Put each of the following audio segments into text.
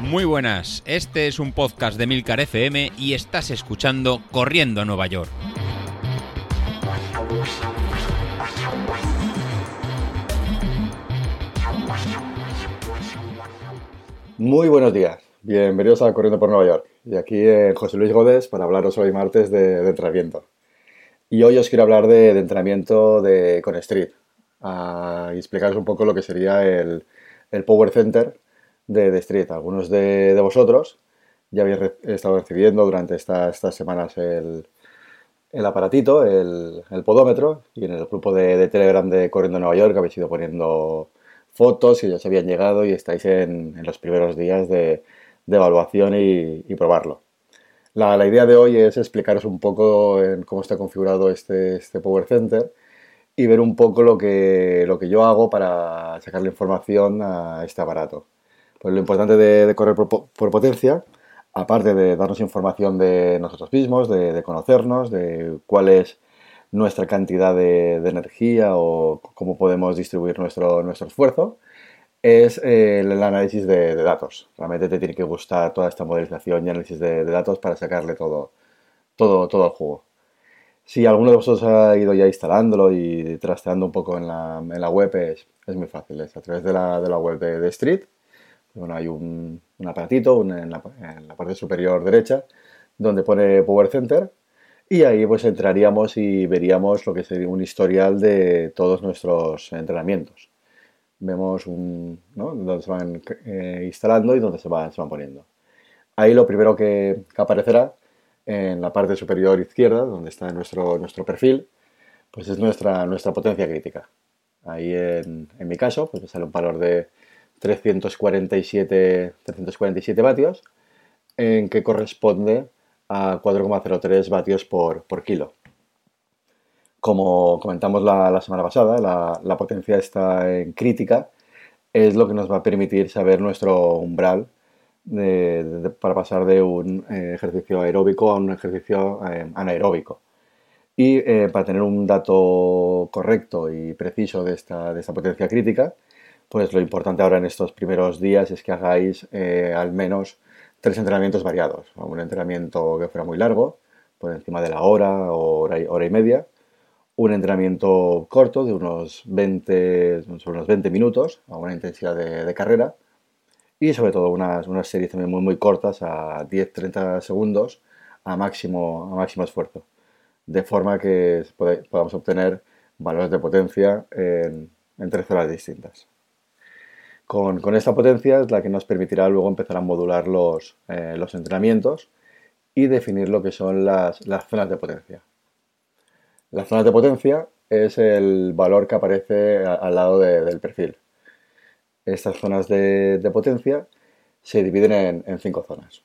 Muy buenas, este es un podcast de Milcar FM y estás escuchando Corriendo a Nueva York. Muy buenos días, bienvenidos a Corriendo por Nueva York. Y aquí José Luis Godés para hablaros hoy martes de, entrenamiento. Y hoy os quiero hablar de, de entrenamiento de, con Street y explicaros un poco lo que sería el, el Power Center de, de Street. Algunos de, de, vosotros ya habéis estado recibiendo durante esta, estas semanas el, el aparatito, el, el, podómetro, y en el grupo de, de, Telegram de Corriendo Nueva York habéis ido poniendo fotos y ya se habían llegado y estáis en, en los primeros días de, de evaluación y, y probarlo. La, la, idea de hoy es explicaros un poco en cómo está configurado este, este Power Center y ver un poco lo que, lo que yo hago para sacar la información a este aparato. Pues lo importante de, correr por, potencia, aparte de darnos información de nosotros mismos, de, conocernos, de cuál es nuestra cantidad de, energía o cómo podemos distribuir nuestro, nuestro esfuerzo, es eh, el análisis de, datos. Realmente te tiene que gustar toda esta modelización y análisis de, datos para sacarle todo, todo, todo el juego. Si alguno de vosotros ha ido ya instalándolo y trasteando un poco en la, en la web, es, es, muy fácil. Es a través de la, de la web de, Street. Bueno, hay un, un aparatito en, la, en, la, parte superior derecha donde pone Power Center y ahí pues entraríamos y veríamos lo que sería un historial de todos nuestros entrenamientos vemos un, ¿no? donde se van eh, instalando y donde se van, se van poniendo. Ahí lo primero que, que, aparecerá en la parte superior izquierda, donde está nuestro, nuestro perfil, pues es nuestra, nuestra potencia crítica. Ahí en, en mi caso, pues me sale un valor de 347, 347 vatios, en que corresponde a 4,03 vatios por, por kilo. Como comentamos la, la semana pasada, la, la, potencia está en crítica, es lo que nos va a permitir saber nuestro umbral para pasar de un eh, ejercicio aeróbico a un ejercicio eh, anaeróbico. Y eh, para tener un dato correcto y preciso de esta, de esta, potencia crítica, pues lo importante ahora en estos primeros días es que hagáis al menos tres entrenamientos variados. Un entrenamiento que fuera muy largo, por encima de la hora o hora y, hora y media, un entrenamiento corto de unos 20, sobre unos 20 minutos a una intensidad de carrera y sobre todo unas, unas, series también muy, muy cortas a 10-30 segundos a máximo, a máximo esfuerzo, de forma que podamos obtener valores de potencia en, en tres horas distintas. Con, con, esta potencia es la que nos permitirá luego empezar a modular los, eh, los entrenamientos y definir lo que son las, las zonas de potencia. Las zonas de potencia es el valor que aparece al lado de, del perfil. Estas zonas de, potencia se dividen en, cinco zonas.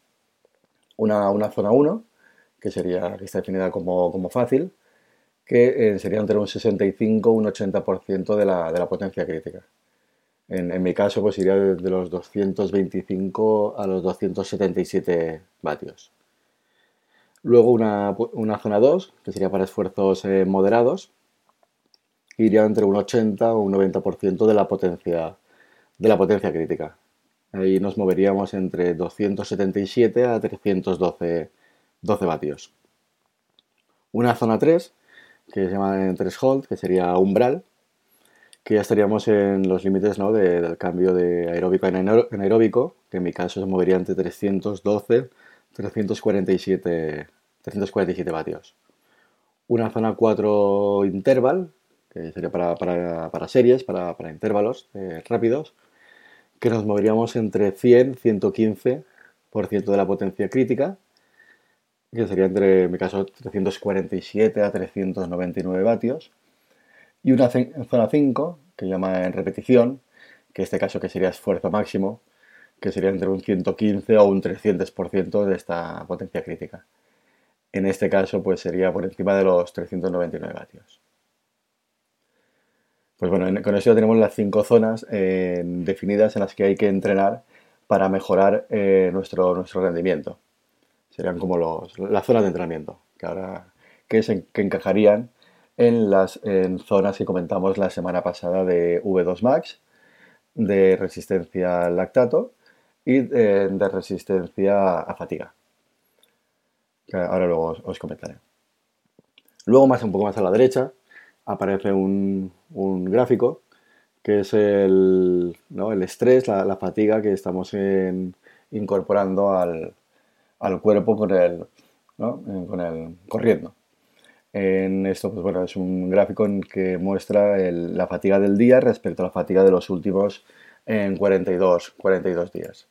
Una, zona 1, que, sería, está definida como, fácil, que eh, sería entre un 65 y un 80% de la, potencia crítica. En, mi caso, pues iría de, los 225 a los 277 vatios. Luego una, zona 2, que sería para esfuerzos eh, moderados, iría entre un 80 o un 90% de la potencia de la potencia crítica. Ahí nos moveríamos entre 277 a 312 12 vatios. Una zona 3, que se llama threshold, que sería umbral, que ya estaríamos en los límites ¿no? de, del cambio de aeróbico en anaeróbico, que en mi caso se movería entre 312 347, 347 vatios. Una zona 4 interval, que sería para, para, para series, para, para intervalos eh, rápidos, que nos moveríamos entre 100 115% de la potencia crítica, que sería entre, en mi caso, 347 a 399 vatios. Y una zona 5, que llama en repetición, que en este caso que sería esfuerzo máximo, que sería entre un 115 o un 300% de esta potencia crítica. En este caso, pues sería por encima de los 399 vatios. Pues bueno, con eso ya tenemos las cinco zonas eh, definidas en las que hay que entrenar para mejorar eh, nuestro, nuestro rendimiento. Serían como los, las zonas de entrenamiento, que ahora que, se, que encajarían en las en zonas que comentamos la semana pasada de V2 Max, de resistencia al lactato y eh, de, resistencia a fatiga. Ahora luego os, comentaré. Luego, más un poco más a la derecha, aparece un, gráfico que es el, el estrés, la, fatiga que estamos incorporando al, cuerpo con el, con el corriendo. En esto, pues bueno, es un gráfico en que muestra la fatiga del día respecto a la fatiga de los últimos en 42, 42 días.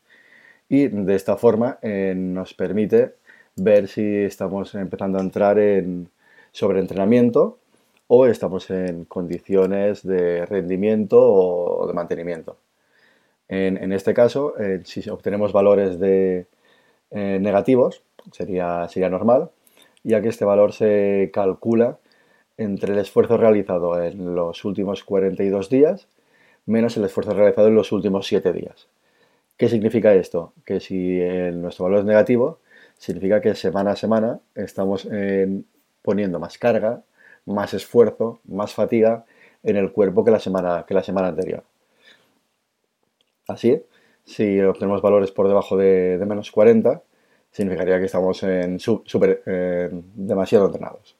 Y de esta forma eh, nos permite ver si estamos empezando a entrar en sobreentrenamiento o estamos en condiciones de rendimiento o de mantenimiento. En, este caso, eh, si obtenemos valores de, eh, negativos, sería, sería normal, ya que este valor se calcula entre el esfuerzo realizado en los últimos 42 días menos el esfuerzo realizado en los últimos 7 días. ¿Qué significa esto? Que si nuestro valor es negativo, significa que semana a semana estamos eh, poniendo más carga, más esfuerzo, más fatiga en el cuerpo que la semana, que la semana anterior. Así, si obtenemos valores por debajo de, menos 40, significaría que estamos en super, demasiado entrenados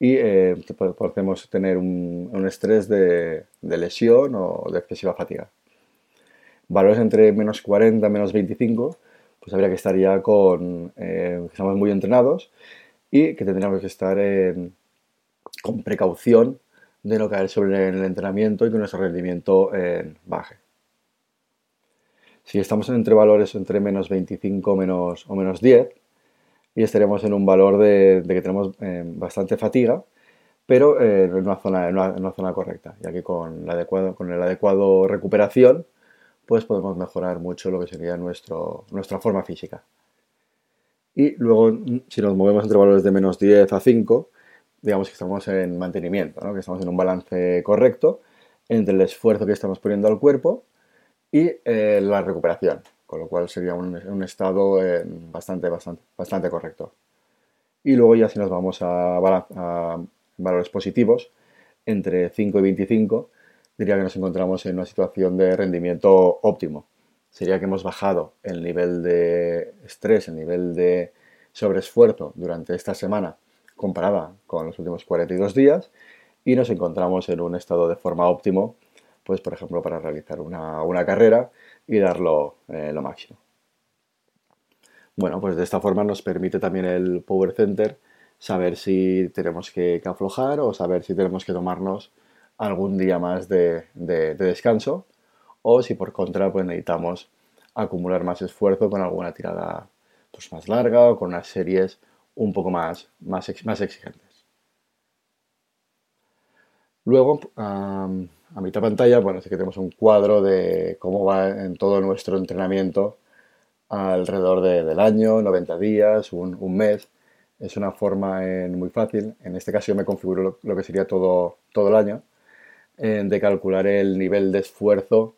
y eh, podemos tener un, estrés de, lesión o de excesiva fatiga. Valores entre menos 40 y menos 25, pues habría que estar ya con eh, que estamos muy entrenados y que tendríamos que estar con precaución de no caer sobre el entrenamiento y que nuestro rendimiento eh, baje. Si estamos entre valores entre menos 25 menos, o menos 10, y estaremos en un valor de, que tenemos eh, bastante fatiga, pero eh, en, una zona, en, una, zona correcta, ya que con, el adecuado, con el adecuado recuperación pues podemos mejorar mucho lo que sería nuestro, nuestra forma física. Y luego, si nos movemos entre valores de menos 10 a 5, digamos que estamos en mantenimiento, que estamos en un balance correcto entre el esfuerzo que estamos poniendo al cuerpo y eh, la recuperación con lo cual sería un, estado eh, bastante, bastante, bastante correcto. Y luego ya si nos vamos a, valores positivos, entre 5 y 25, diría que nos encontramos en una situación de rendimiento óptimo. Sería que hemos bajado el nivel de estrés, el nivel de sobreesfuerzo durante esta semana comparada con los últimos 42 días y nos encontramos en un estado de forma óptimo, pues por ejemplo para realizar una, una carrera y darlo eh, lo máximo. Bueno, pues de esta forma nos permite también el Power Center saber si tenemos que, aflojar o saber si tenemos que tomarnos algún día más de, descanso o si por contra pues necesitamos acumular más esfuerzo con alguna tirada pues, más larga o con unas series un poco más, más, más exigentes. Luego, a mitad pantalla, bueno, sí que tenemos un cuadro de cómo va en todo nuestro entrenamiento alrededor del año, 90 días, un, mes. Es una forma muy fácil, en este caso yo me configuro lo, que sería todo, todo el año, de calcular el nivel de esfuerzo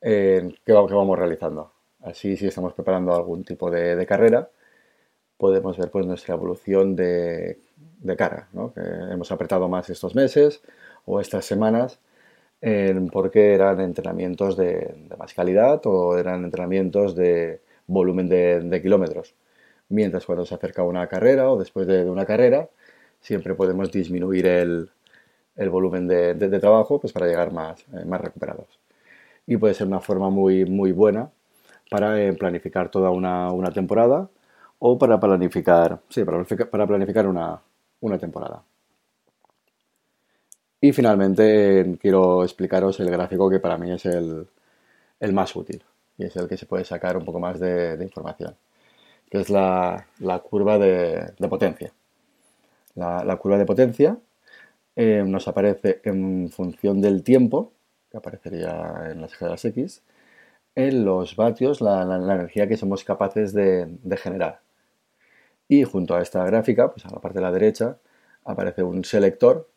que, vamos realizando. Así, si estamos preparando algún tipo de, carrera, podemos ver pues, nuestra evolución de, carga, que hemos apretado más estos meses o estas semanas porque eran entrenamientos de, más calidad o eran entrenamientos de volumen de, kilómetros. Mientras cuando se acerca una carrera o después de, una carrera, siempre podemos disminuir el, volumen de, trabajo pues para llegar más, eh, más recuperados. Y puede ser una forma muy, muy buena para eh, planificar toda una, temporada o para planificar, sí, para planificar una temporada. Y finalmente quiero explicaros el gráfico que para mí es el, más útil y es el que se puede sacar un poco más de, información, que es la, curva de, potencia. La, curva de potencia eh, nos aparece en función del tiempo, que aparecería en las escalas X, en los vatios, la, energía que somos capaces de, de, generar. Y junto a esta gráfica, pues a la parte de la derecha, aparece un selector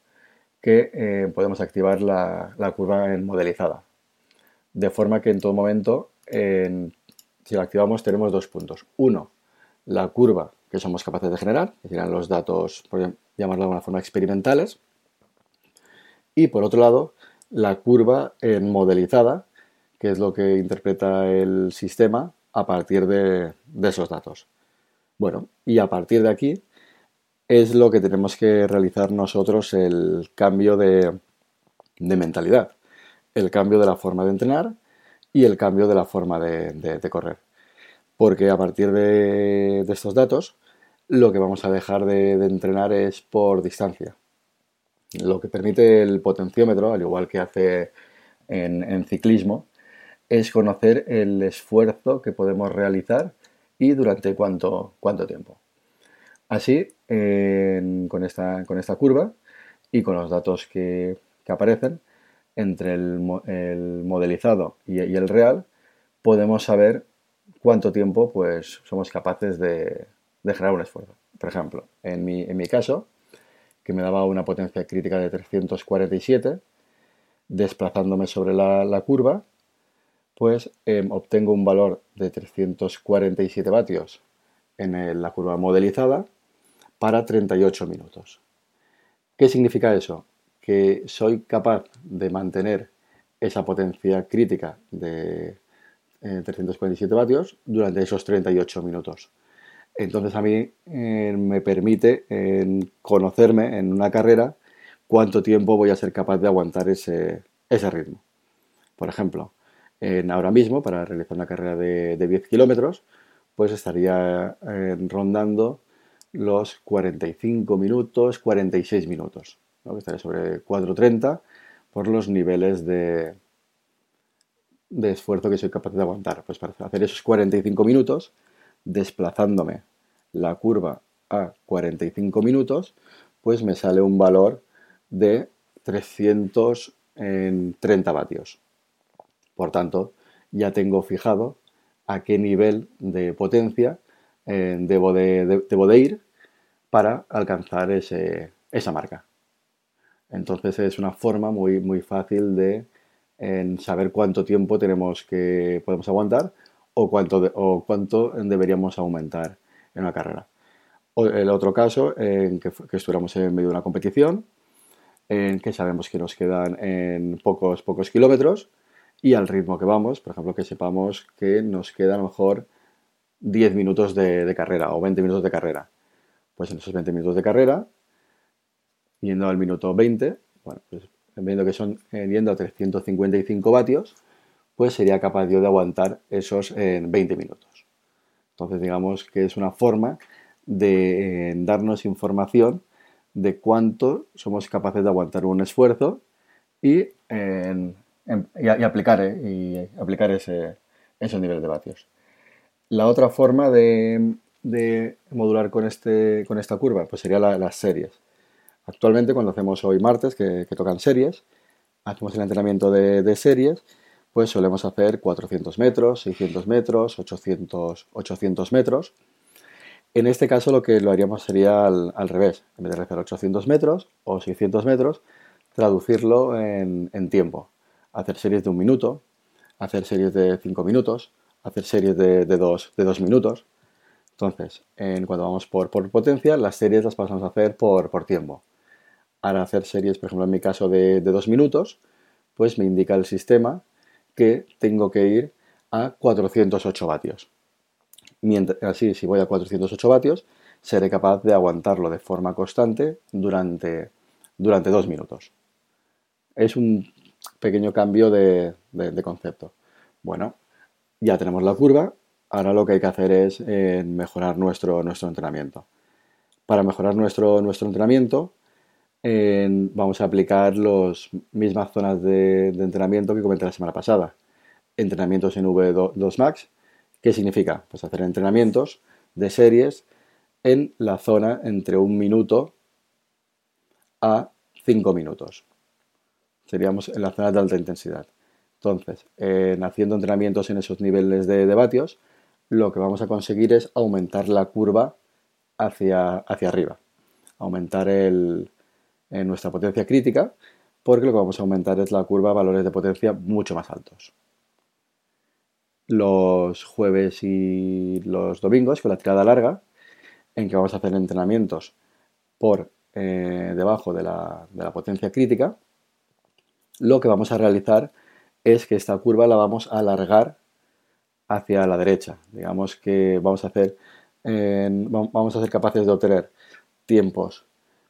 que eh, podemos activar la, curva en modelizada. De forma que en todo momento, si la activamos, tenemos dos puntos. Uno, la curva que somos capaces de generar, que serán los datos, por llamarlo de alguna forma, experimentales. Y por otro lado, la curva en modelizada, que es lo que interpreta el sistema a partir de, esos datos. Bueno, y a partir de aquí es lo que tenemos que realizar nosotros el cambio de, mentalidad, el cambio de la forma de entrenar y el cambio de la forma de, correr. Porque a partir de, estos datos, lo que vamos a dejar de, entrenar es por distancia. Lo que permite el potenciómetro, al igual que hace en ciclismo, es conocer el esfuerzo que podemos realizar y durante cuánto, cuánto tiempo. Así, con, esta, con, esta, curva y con los datos que, aparecen entre el, modelizado y, el real, podemos saber cuánto tiempo pues, somos capaces de, generar un esfuerzo. Por ejemplo, en mi, en mi caso, que me daba una potencia crítica de 347, desplazándome sobre la curva, pues obtengo un valor de 347 vatios en la curva modelizada para 38 minutos. ¿Qué significa eso? Que soy capaz de mantener esa potencia crítica de 347 eh, vatios durante esos 38 minutos. Entonces a mí eh, me permite conocerme en una carrera cuánto tiempo voy a ser capaz de aguantar ese ritmo. Por ejemplo, ahora mismo, para realizar una carrera de, 10 kilómetros, pues estaría eh, rondando los 45 minutos, 46 minutos. Estaría sobre 4.30 por los niveles de, de esfuerzo que soy capaz de aguantar. Pues para hacer esos 45 minutos, desplazándome la curva a 45 pues me sale un valor de 330 vatios. Por tanto, ya tengo fijado a qué nivel de potencia eh, debo, de, ir para alcanzar esa marca. Entonces es una forma muy, muy fácil de saber cuánto tiempo tenemos que podemos aguantar o cuánto, o cuánto deberíamos aumentar en una carrera. O el otro caso, en que, que, estuviéramos en medio de una competición, en que sabemos que nos quedan en pocos, pocos kilómetros y al ritmo que vamos, por ejemplo, que sepamos que nos queda a lo mejor 10 minutos de, carrera o 20 minutos de carrera. Pues en esos 20 minutos de carrera, yendo al minuto 20, bueno, pues viendo que son eh, yendo a 355 vatios, pues sería capaz yo de aguantar esos 20 eh, minutos. Entonces, digamos que es una forma de eh, darnos información de cuánto somos capaces de aguantar un esfuerzo y en Y, aplicar, aplicar ese, niveles de vatios. La otra forma de, modular con, este, con esta curva pues sería las series. Actualmente, cuando hacemos hoy martes, que, tocan series, hacemos el entrenamiento de, series, pues solemos hacer 400 metros, 600 metros, 800, 800 metros. En este caso lo que lo haríamos sería al, revés, en vez de hacer 800 metros o 600 metros, traducirlo en tiempo hacer series de un minuto, hacer series de cinco minutos, hacer series de, dos, de dos minutos. Entonces, en, cuando vamos por, potencia, las series las pasamos a hacer por, por tiempo. Ahora hacer series, por ejemplo, en mi caso de, de dos minutos, pues me indica el sistema que tengo que ir a 408 vatios. Mientras, así, si voy a 408 vatios, seré capaz de aguantarlo de forma constante durante, durante dos minutos. Es un pequeño cambio de, concepto. Bueno, ya tenemos la curva, ahora lo que hay que hacer es eh, mejorar nuestro, nuestro entrenamiento. Para mejorar nuestro, nuestro entrenamiento, vamos a aplicar las mismas zonas de, entrenamiento que comenté la semana pasada. Entrenamientos en V2 Max. ¿Qué significa? Pues hacer entrenamientos de series en la zona entre un minuto a cinco minutos seríamos en la zona de alta intensidad. Entonces, en haciendo entrenamientos en esos niveles de, vatios, lo que vamos a conseguir es aumentar la curva hacia, hacia arriba, aumentar en nuestra potencia crítica, porque lo que vamos a aumentar es la curva a valores de potencia mucho más altos. Los jueves y los domingos, con la tirada larga, en que vamos a hacer entrenamientos por eh, debajo de la potencia crítica, lo que vamos a realizar es que esta curva la vamos a alargar hacia la derecha. Digamos que vamos a hacer, vamos a ser capaces de obtener tiempos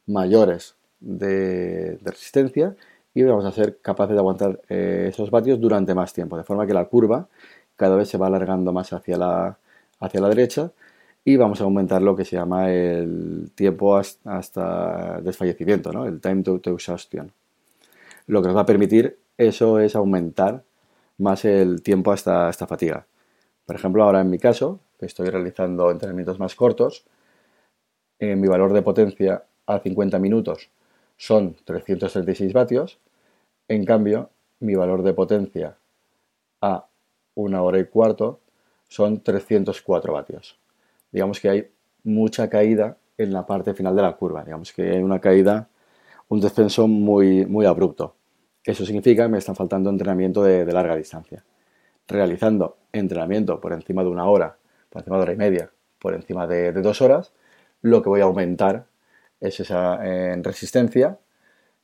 mayores de, resistencia y vamos a ser capaces de aguantar eh, esos vatios durante más tiempo, de forma que la curva cada vez se va alargando más hacia la, hacia la derecha y vamos a aumentar lo que se llama el tiempo hasta, desfallecimiento, ¿no? el time to, exhaustion. Lo que nos va a permitir eso es aumentar más el tiempo hasta, esta fatiga. Por ejemplo, ahora en mi caso, que estoy realizando entrenamientos más cortos, eh, mi valor de potencia a 50 minutos son 336 vatios, en cambio, mi valor de potencia a una hora y cuarto son 304 vatios. Digamos que hay mucha caída en la parte final de la curva, digamos que hay una caída, un descenso muy, muy abrupto. Eso significa que me están faltando entrenamiento de, larga distancia. Realizando entrenamiento por encima de una hora, por encima de hora y media, por encima de, dos horas, lo que voy a aumentar es esa resistencia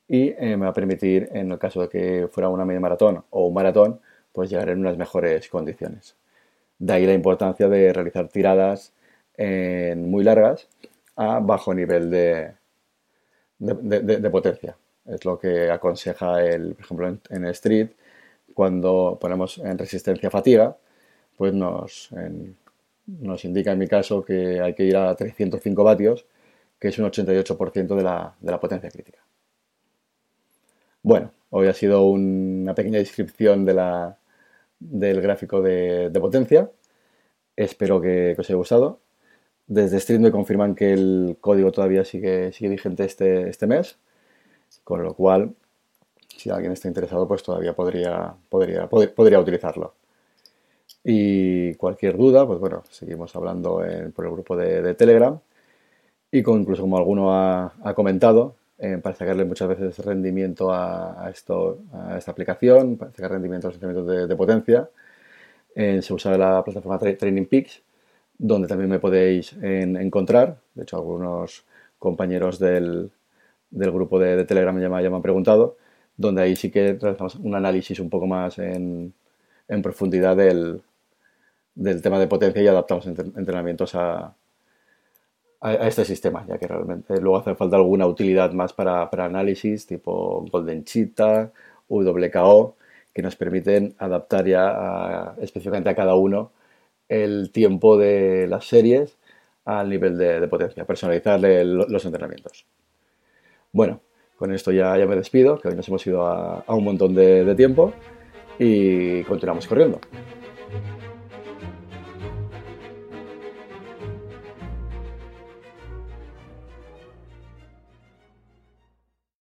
y eh, me va a permitir, en el caso de que fuera una media maratón o un maratón, pues llegar en unas mejores condiciones. De ahí la importancia de realizar tiradas muy largas a bajo nivel de, de, potencia. Es lo que aconseja, el, por ejemplo, en, Street, cuando ponemos en resistencia fatiga, pues nos, nos indica en mi caso que hay que ir a 305 vatios, que es un 88% de la, de la potencia crítica. Bueno, hoy ha sido una pequeña descripción de la, del gráfico de, potencia. Espero que, os haya gustado. Desde Street me confirman que el código todavía sigue, vigente este, este mes, con lo cual, si alguien está interesado, pues todavía podría, utilizarlo. Y cualquier duda, pues bueno, seguimos hablando por el grupo de, Telegram. Y incluso como alguno ha, comentado, eh, para sacarle muchas veces rendimiento a esta aplicación, para sacar rendimiento a los instrumentos de, potencia, eh, se usa la plataforma Training Peaks, donde también me podéis encontrar. De hecho, algunos compañeros del, grupo de, Telegram ya me, han preguntado, donde ahí sí que realizamos un análisis un poco más en, profundidad del, tema de potencia y adaptamos entrenamientos a, este sistema, ya que realmente luego hace falta alguna utilidad más para, análisis, tipo Golden Cheetah, WKO, que nos permiten adaptar ya específicamente a cada uno el tiempo de las series al nivel de, potencia, personalizarle los entrenamientos. Bueno, con esto ya, ya me despido, que hoy nos hemos ido a, un montón de tiempo y continuamos corriendo.